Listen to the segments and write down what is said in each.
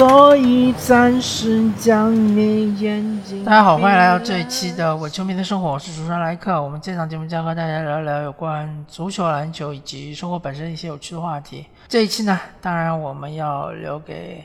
所以暂时将你眼睛。大家好，欢迎来到这一期的《我球迷的生活》，我是主持人莱克。我们这档节目将和大家聊一聊有关足球、篮球以及生活本身一些有趣的话题。这一期呢，当然我们要留给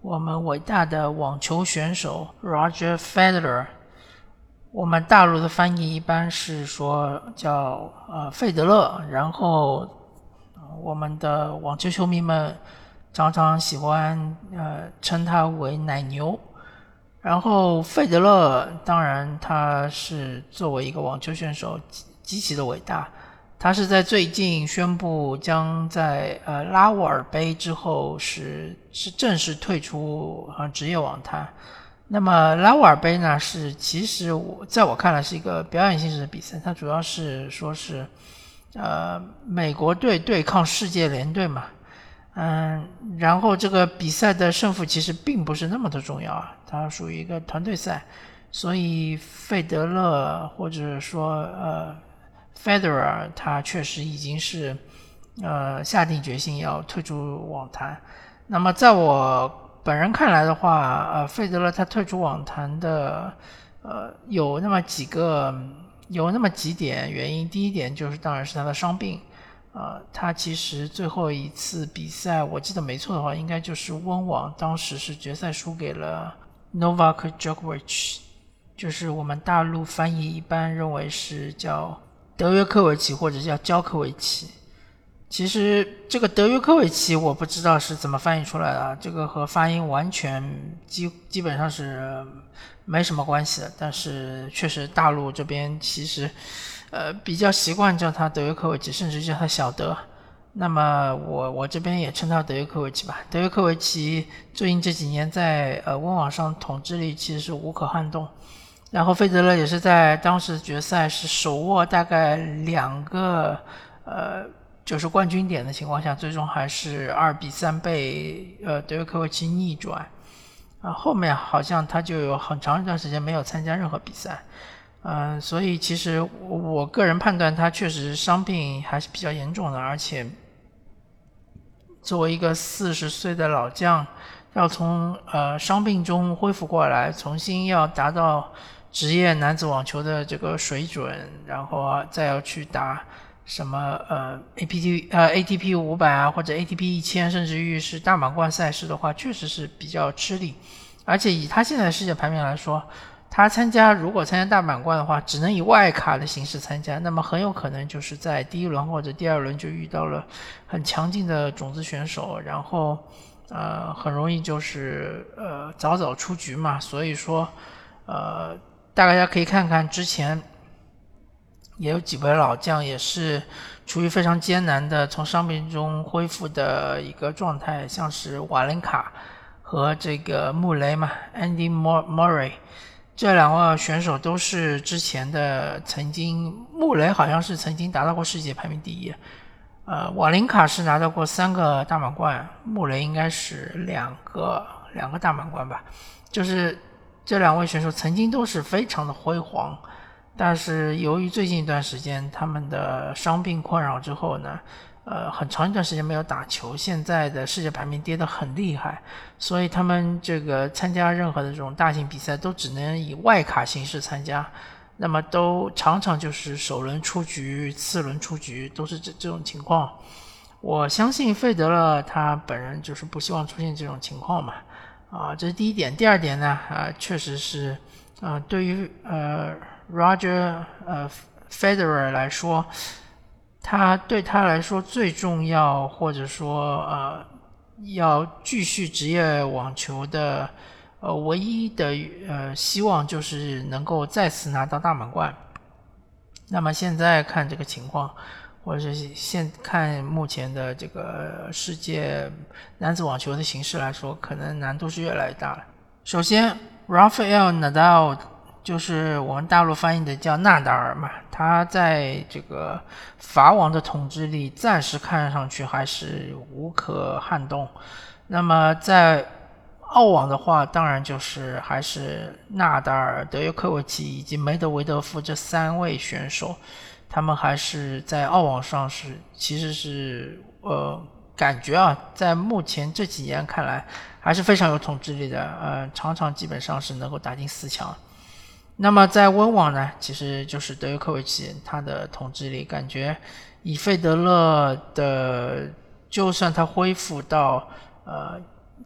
我们伟大的网球选手 Roger Federer。我们大陆的翻译一般是说叫呃费德勒，然后我们的网球球迷们常常喜欢呃称他为奶牛。然后费德勒当然他是作为一个网球选手极极其的伟大，他是在最近宣布将在呃拉沃尔杯之后是是正式退出啊职业网坛。那么拉沃尔杯呢？是其实我在我看来是一个表演性质的比赛，它主要是说是，呃，美国队对抗世界联队嘛，嗯，然后这个比赛的胜负其实并不是那么的重要啊，它属于一个团队赛，所以费德勒或者说呃，Federer 他确实已经是呃下定决心要退出网坛。那么在我。本人看来的话，呃，费德勒他退出网坛的，呃，有那么几个，有那么几点原因。第一点就是，当然是他的伤病，呃，他其实最后一次比赛，我记得没错的话，应该就是温网，当时是决赛输给了 Novak Djokovic，就是我们大陆翻译一般认为是叫德约科维奇或者叫焦科维奇。其实这个德约科维奇我不知道是怎么翻译出来的，这个和发音完全基基本上是没什么关系的。但是确实大陆这边其实呃比较习惯叫他德约科维奇，甚至叫他小德。那么我我这边也称他德约科维奇吧。德约科维奇最近这几年在呃温网上统治力其实是无可撼动。然后费德勒也是在当时决赛是手握大概两个呃。就是冠军点的情况下，最终还是二比三被呃德约科维奇逆转，啊，后面好像他就有很长一段时间没有参加任何比赛，嗯，所以其实我个人判断他确实伤病还是比较严重的，而且作为一个四十岁的老将，要从呃伤病中恢复过来，重新要达到职业男子网球的这个水准，然后再要去打。什么呃，A P T 呃 A T P 五百啊，或者 A T P 一千，甚至于是大满贯赛事的话，确实是比较吃力。而且以他现在的世界排名来说，他参加如果参加大满贯的话，只能以外卡的形式参加，那么很有可能就是在第一轮或者第二轮就遇到了很强劲的种子选手，然后呃很容易就是呃早早出局嘛。所以说呃大家可以看看之前。也有几位老将也是处于非常艰难的从伤病中恢复的一个状态，像是瓦伦卡和这个穆雷嘛，Andy Murray 这两位选手都是之前的曾经，穆雷好像是曾经达到过世界排名第一，呃，瓦林卡是拿到过三个大满贯，穆雷应该是两个两个大满贯吧，就是这两位选手曾经都是非常的辉煌。但是由于最近一段时间他们的伤病困扰之后呢，呃，很长一段时间没有打球，现在的世界排名跌得很厉害，所以他们这个参加任何的这种大型比赛都只能以外卡形式参加，那么都常常就是首轮出局、次轮出局，都是这这种情况。我相信费德勒他本人就是不希望出现这种情况嘛，啊，这是第一点。第二点呢，啊，确实是，啊，对于呃。Roger，呃，Federer 来说，他对他来说最重要，或者说呃，要继续职业网球的呃唯一的呃希望就是能够再次拿到大满贯。那么现在看这个情况，或者是现看目前的这个世界男子网球的形势来说，可能难度是越来越大了。首先，Rafael Nadal。就是我们大陆翻译的叫纳达尔嘛，他在这个法网的统治力暂时看上去还是无可撼动。那么在澳网的话，当然就是还是纳达尔、德约科维奇以及梅德韦德夫这三位选手，他们还是在澳网上是其实是呃感觉啊，在目前这几年看来还是非常有统治力的，呃，常常基本上是能够打进四强。那么在温网呢，其实就是德约科维奇，他的统治力感觉以费德勒的，就算他恢复到呃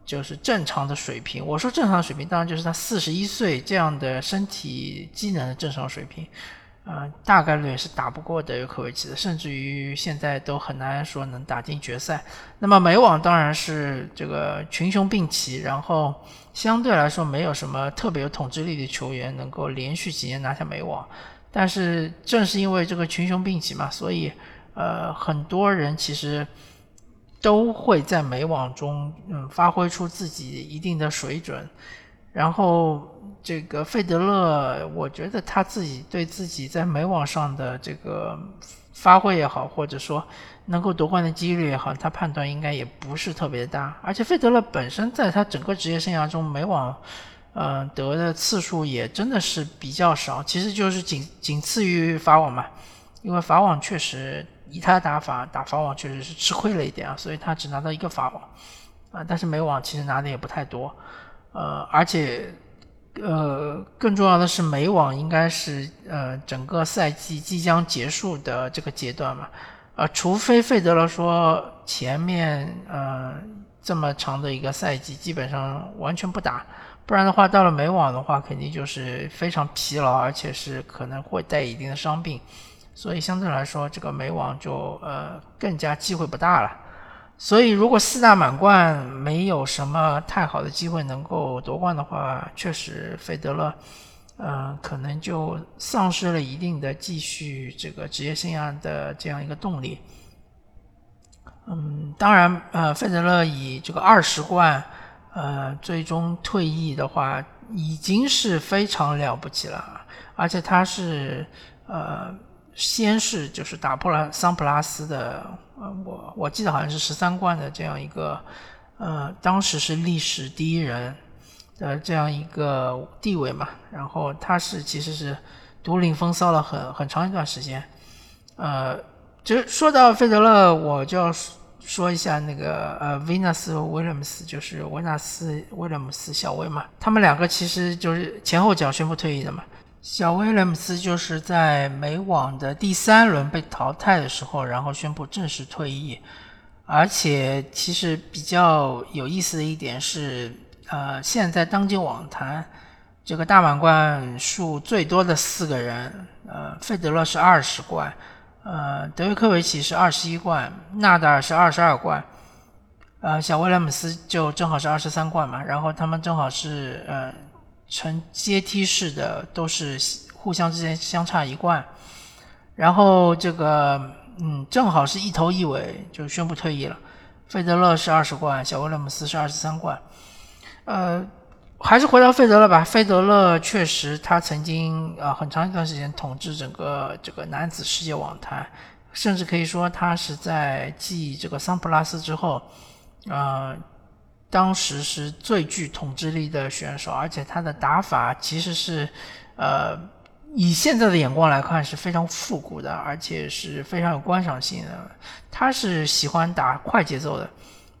就是正常的水平，我说正常水平，当然就是他四十一岁这样的身体机能的正常水平。呃，大概率是打不过德约科维奇的，甚至于现在都很难说能打进决赛。那么美网当然是这个群雄并起，然后相对来说没有什么特别有统治力的球员能够连续几年拿下美网。但是正是因为这个群雄并起嘛，所以呃很多人其实都会在美网中嗯发挥出自己一定的水准，然后。这个费德勒，我觉得他自己对自己在美网上的这个发挥也好，或者说能够夺冠的几率也好，他判断应该也不是特别大。而且费德勒本身在他整个职业生涯中，美网嗯得的次数也真的是比较少，其实就是仅仅次于法网嘛。因为法网确实以他打法打法网确实是吃亏了一点啊，所以他只拿到一个法网啊。但是美网其实拿的也不太多，呃，而且。呃，更重要的是，美网应该是呃整个赛季即将结束的这个阶段嘛，呃，除非费德勒说前面呃这么长的一个赛季基本上完全不打，不然的话到了美网的话，肯定就是非常疲劳，而且是可能会带一定的伤病，所以相对来说，这个美网就呃更加机会不大了。所以，如果四大满贯没有什么太好的机会能够夺冠的话，确实费德勒，嗯，可能就丧失了一定的继续这个职业生涯的这样一个动力。嗯，当然，呃，费德勒以这个二十冠，呃，最终退役的话，已经是非常了不起了，而且他是，呃。先是就是打破了桑普拉斯的，呃，我我记得好像是十三冠的这样一个，呃，当时是历史第一人的这样一个地位嘛。然后他是其实是独领风骚了很很长一段时间。呃，就说到费德勒，我就要说一下那个呃，维纳斯威廉姆斯，就是维纳斯威廉姆斯小威嘛。他们两个其实就是前后脚宣布退役的嘛。小威廉姆斯就是在美网的第三轮被淘汰的时候，然后宣布正式退役。而且，其实比较有意思的一点是，呃，现在当今网坛这个大满贯数最多的四个人，呃，费德勒是二十冠，呃，德约科维奇是二十一冠，纳达尔是二十二冠，呃，小威廉姆斯就正好是二十三冠嘛。然后他们正好是，呃。呈阶梯式的，都是互相之间相差一冠，然后这个嗯，正好是一头一尾就宣布退役了。费德勒是二十冠，小威廉姆斯是二十三冠。呃，还是回到费德勒吧。费德勒确实他曾经啊很长一段时间统治整个这个男子世界网坛，甚至可以说他是在继这个桑普拉斯之后，啊。当时是最具统治力的选手，而且他的打法其实是，呃，以现在的眼光来看是非常复古的，而且是非常有观赏性的。他是喜欢打快节奏的，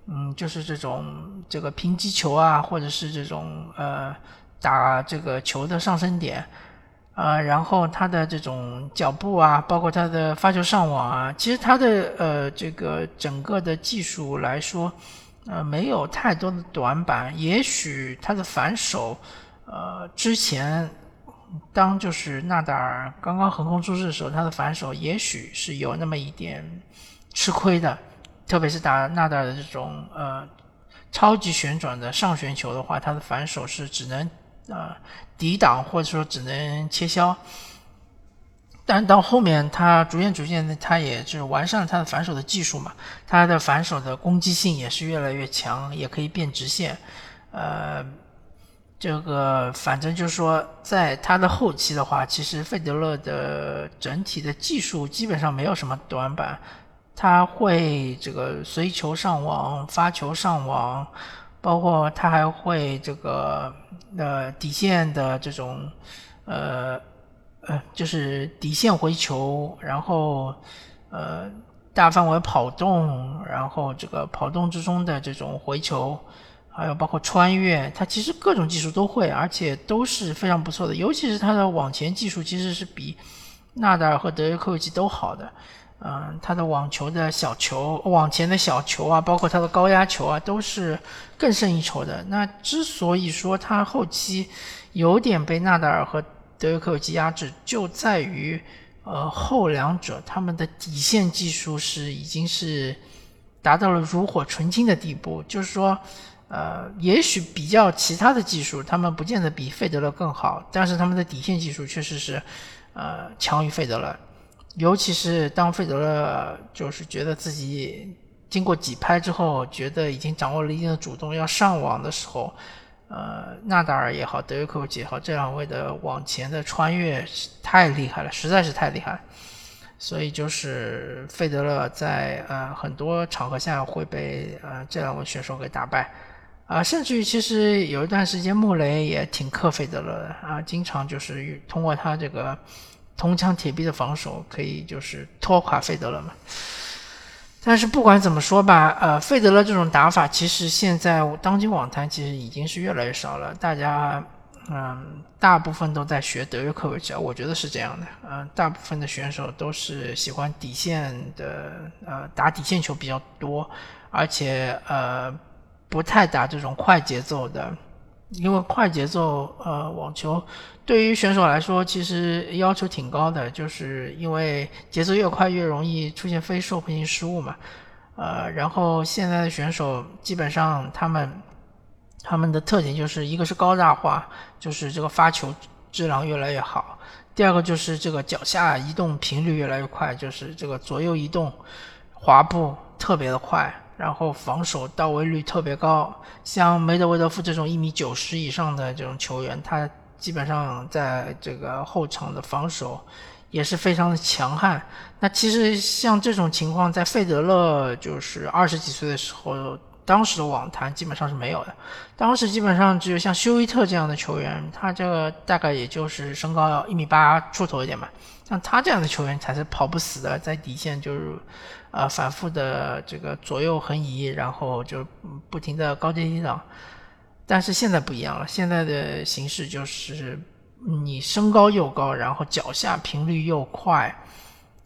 嗯，就是这种这个平击球啊，或者是这种呃打这个球的上升点，啊，然后他的这种脚步啊，包括他的发球上网啊，其实他的呃这个整个的技术来说。呃，没有太多的短板。也许他的反手，呃，之前当就是纳达尔刚刚横空出世的时候，他的反手也许是有那么一点吃亏的。特别是打纳达尔的这种呃超级旋转的上旋球的话，他的反手是只能呃抵挡或者说只能切削。但到后面，他逐渐逐渐，他也是完善了他的反手的技术嘛。他的反手的攻击性也是越来越强，也可以变直线。呃，这个反正就是说，在他的后期的话，其实费德勒的整体的技术基本上没有什么短板。他会这个随球上网、发球上网，包括他还会这个呃底线的这种呃。就是底线回球，然后，呃，大范围跑动，然后这个跑动之中的这种回球，还有包括穿越，他其实各种技术都会，而且都是非常不错的。尤其是他的网前技术，其实是比纳达尔和德约科维奇都好的。嗯，他的网球的小球，网前的小球啊，包括他的高压球啊，都是更胜一筹的。那之所以说他后期有点被纳达尔和德约科维奇压制，就在于。呃，后两者他们的底线技术是已经是达到了炉火纯青的地步，就是说，呃，也许比较其他的技术，他们不见得比费德勒更好，但是他们的底线技术确实是呃强于费德勒，尤其是当费德勒就是觉得自己经过几拍之后，觉得已经掌握了一定的主动要上网的时候。呃，纳达尔也好，德约科维奇也好，这两位的往前的穿越太厉害了，实在是太厉害。所以就是费德勒在呃很多场合下会被呃这两位选手给打败啊，甚至于其实有一段时间穆雷也挺克费德勒的啊，经常就是通过他这个铜墙铁壁的防守，可以就是拖垮费德勒嘛。但是不管怎么说吧，呃，费德勒这种打法，其实现在当今网坛其实已经是越来越少了。大家，嗯，大部分都在学德约科维奇，我觉得是这样的。嗯，大部分的选手都是喜欢底线的，呃，打底线球比较多，而且呃，不太打这种快节奏的。因为快节奏呃网球对于选手来说其实要求挺高的，就是因为节奏越快越容易出现非受迫性失误嘛。呃，然后现在的选手基本上他们他们的特点就是一个是高大化，就是这个发球质量越来越好；第二个就是这个脚下移动频率越来越快，就是这个左右移动滑步特别的快。然后防守到位率特别高，像梅德韦德夫这种一米九十以上的这种球员，他基本上在这个后场的防守也是非常的强悍。那其实像这种情况，在费德勒就是二十几岁的时候，当时的网坛基本上是没有的。当时基本上只有像休伊特这样的球员，他这个大概也就是身高要一米八出头一点吧。像他这样的球员才是跑不死的，在底线就是。呃，反复的这个左右横移，然后就不停的高低低挡。但是现在不一样了，现在的形式就是你身高又高，然后脚下频率又快，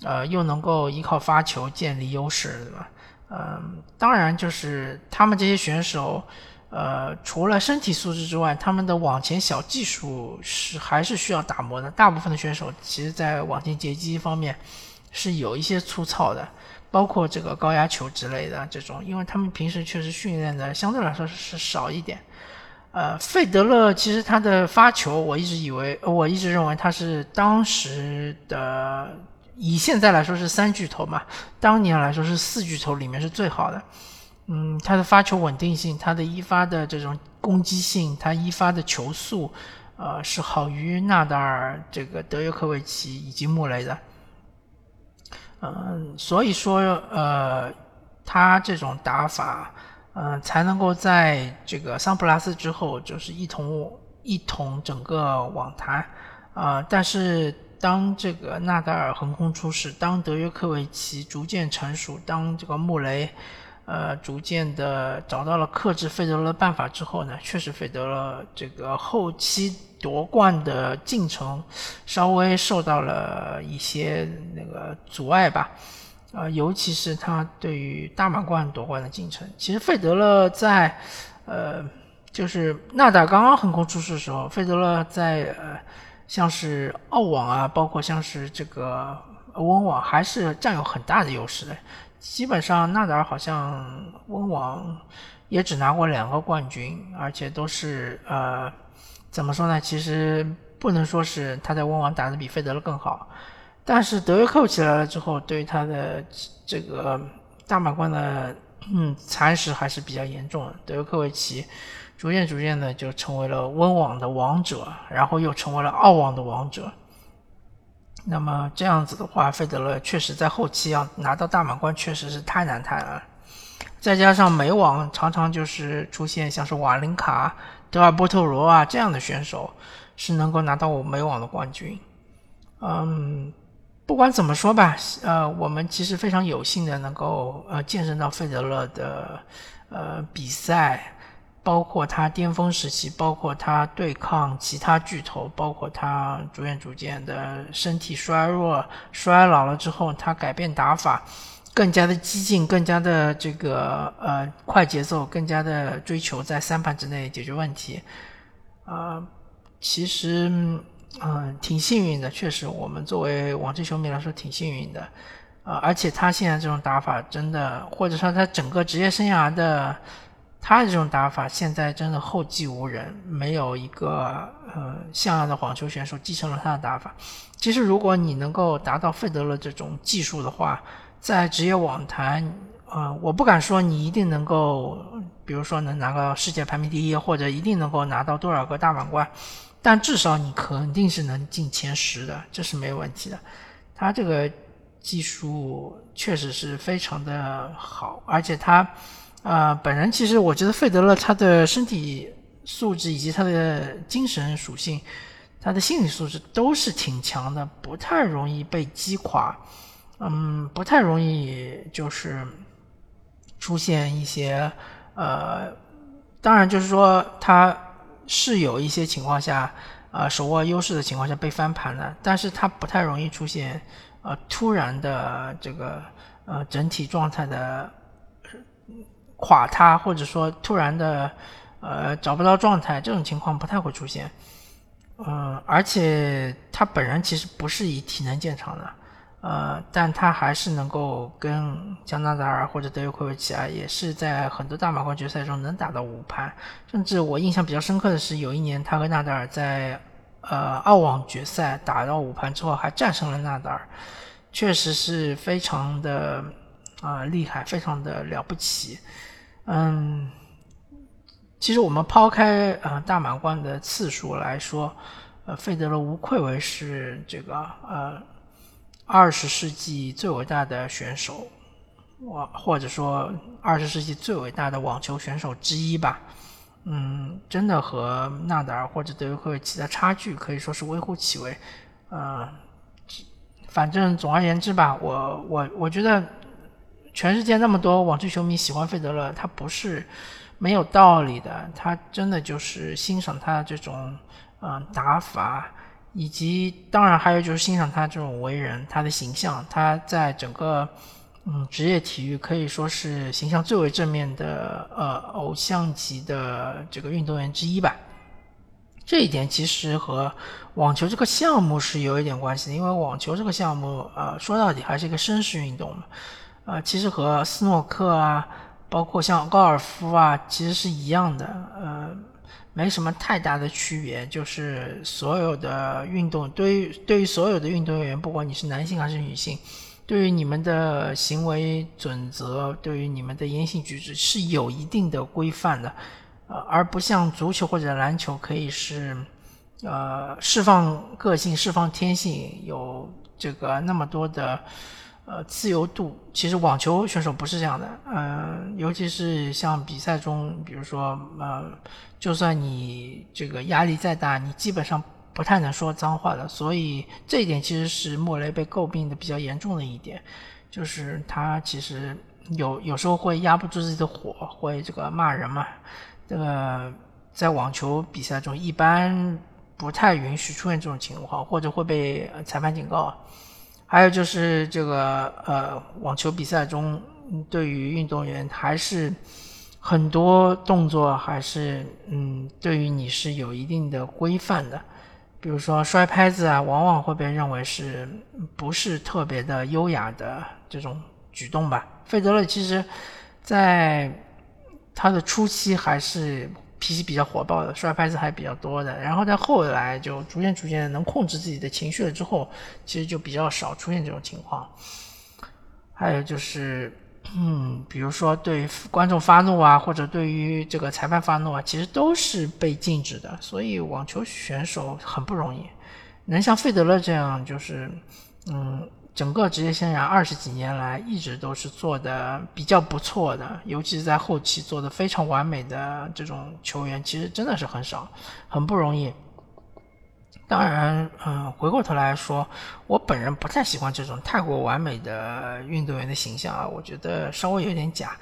呃，又能够依靠发球建立优势，对吧？嗯，当然就是他们这些选手，呃，除了身体素质之外，他们的网前小技术是还是需要打磨的。大部分的选手其实在网前截击方面是有一些粗糙的。包括这个高压球之类的这种，因为他们平时确实训练的相对来说是少一点。呃，费德勒其实他的发球，我一直以为，我一直认为他是当时的，以现在来说是三巨头嘛，当年来说是四巨头里面是最好的。嗯，他的发球稳定性，他的一发的这种攻击性，他一发的球速，呃，是好于纳达尔、这个德约科维奇以及穆雷的。嗯，所以说，呃，他这种打法，嗯，才能够在这个桑普拉斯之后，就是一统一统整个网坛，啊，但是当这个纳达尔横空出世，当德约科维奇逐渐成熟，当这个穆雷。呃，逐渐的找到了克制费德勒的办法之后呢，确实费德勒这个后期夺冠的进程稍微受到了一些那个阻碍吧。呃，尤其是他对于大满贯夺冠的进程，其实费德勒在呃，就是纳达尔刚刚横空出世的时候，费德勒在呃，像是澳网啊，包括像是这个温网，还是占有很大的优势的。基本上纳达尔好像温网也只拿过两个冠军，而且都是呃，怎么说呢？其实不能说是他在温网打的比费德勒更好，但是德约科维奇来了之后，对于他的这个大满贯的嗯蚕食还是比较严重的。德约科维奇逐渐逐渐的就成为了温网的王者，然后又成为了澳网的王者。那么这样子的话，费德勒确实在后期要拿到大满贯，确实是太难太难。再加上美网常常就是出现像是瓦林卡、德尔波特罗啊这样的选手，是能够拿到我美网的冠军。嗯，不管怎么说吧，呃，我们其实非常有幸的能够呃见证到费德勒的呃比赛，包括他巅峰时期，包括他对抗其他巨头，包括他逐渐逐渐的身体衰弱、衰老了之后，他改变打法，更加的激进，更加的这个呃快节奏，更加的追求在三盘之内解决问题，啊，其实。嗯，挺幸运的，确实，我们作为网球球迷来说挺幸运的，啊，而且他现在这种打法真的，或者说他整个职业生涯的他的这种打法，现在真的后继无人，没有一个呃像样的网球选手继承了他的打法。其实，如果你能够达到费德勒这种技术的话，在职业网坛，呃，我不敢说你一定能够，比如说能拿个世界排名第一，或者一定能够拿到多少个大满贯。但至少你肯定是能进前十的，这是没有问题的。他这个技术确实是非常的好，而且他，呃，本人其实我觉得费德勒他的身体素质以及他的精神属性，他的心理素质都是挺强的，不太容易被击垮，嗯，不太容易就是出现一些，呃，当然就是说他。是有一些情况下，呃，手握优势的情况下被翻盘的，但是他不太容易出现，呃，突然的这个呃整体状态的垮塌，或者说突然的呃找不到状态，这种情况不太会出现。嗯，而且他本人其实不是以体能见长的。呃，但他还是能够跟加纳达尔或者德约科维奇啊，也是在很多大满贯决赛中能打到五盘，甚至我印象比较深刻的是，有一年他和纳达尔在呃澳网决赛打到五盘之后，还战胜了纳达尔，确实是非常的啊厉害，非常的了不起。嗯，其实我们抛开呃大满贯的次数来说，呃，费德勒无愧为是这个呃。二十世纪最伟大的选手，我或者说二十世纪最伟大的网球选手之一吧。嗯，真的和纳达尔或者德约科维奇的差距可以说是微乎其微。呃，反正总而言之吧，我我我觉得全世界那么多网球球迷喜欢费德勒，他不是没有道理的，他真的就是欣赏他这种嗯打法。以及当然还有就是欣赏他这种为人，他的形象，他在整个嗯职业体育可以说是形象最为正面的呃偶像级的这个运动员之一吧。这一点其实和网球这个项目是有一点关系的，因为网球这个项目呃说到底还是一个绅士运动嘛，呃其实和斯诺克啊，包括像高尔夫啊，其实是一样的，呃。没什么太大的区别，就是所有的运动对于对于所有的运动员，不管你是男性还是女性，对于你们的行为准则，对于你们的言行举止是有一定的规范的，呃，而不像足球或者篮球可以是，呃，释放个性、释放天性，有这个那么多的。呃，自由度其实网球选手不是这样的，嗯，尤其是像比赛中，比如说，呃，就算你这个压力再大，你基本上不太能说脏话的。所以这一点其实是莫雷被诟病的比较严重的一点，就是他其实有有时候会压不住自己的火，会这个骂人嘛。这个在网球比赛中一般不太允许出现这种情况，或者会被裁判警告。还有就是这个呃，网球比赛中，对于运动员还是很多动作还是嗯，对于你是有一定的规范的。比如说摔拍子啊，往往会被认为是不是特别的优雅的这种举动吧。费德勒其实，在他的初期还是。脾气比较火爆的，摔拍子还比较多的，然后在后来就逐渐逐渐能控制自己的情绪了之后，其实就比较少出现这种情况。还有就是，嗯，比如说对观众发怒啊，或者对于这个裁判发怒啊，其实都是被禁止的。所以网球选手很不容易，能像费德勒这样，就是，嗯。整个职业生涯二十几年来，一直都是做的比较不错的，尤其是在后期做的非常完美的这种球员，其实真的是很少，很不容易。当然，嗯，回过头来说，我本人不太喜欢这种太过完美的运动员的形象啊，我觉得稍微有点假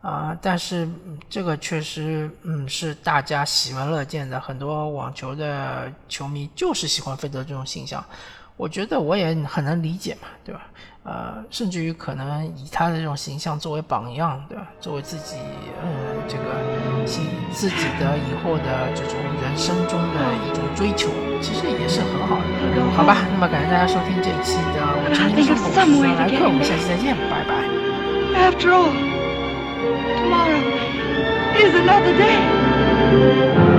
啊。但是这个确实，嗯，是大家喜闻乐见的，很多网球的球迷就是喜欢费德这种形象。我觉得我也很能理解嘛，对吧？呃，甚至于可能以他的这种形象作为榜样，对吧？作为自己，嗯，这个形自己的以后的这种人生中的一种追求，其实也是很好的，好吧？那么感谢大家收听这一期的我今天的生活，来客，我们下期再见，拜拜。After all, tomorrow is another day.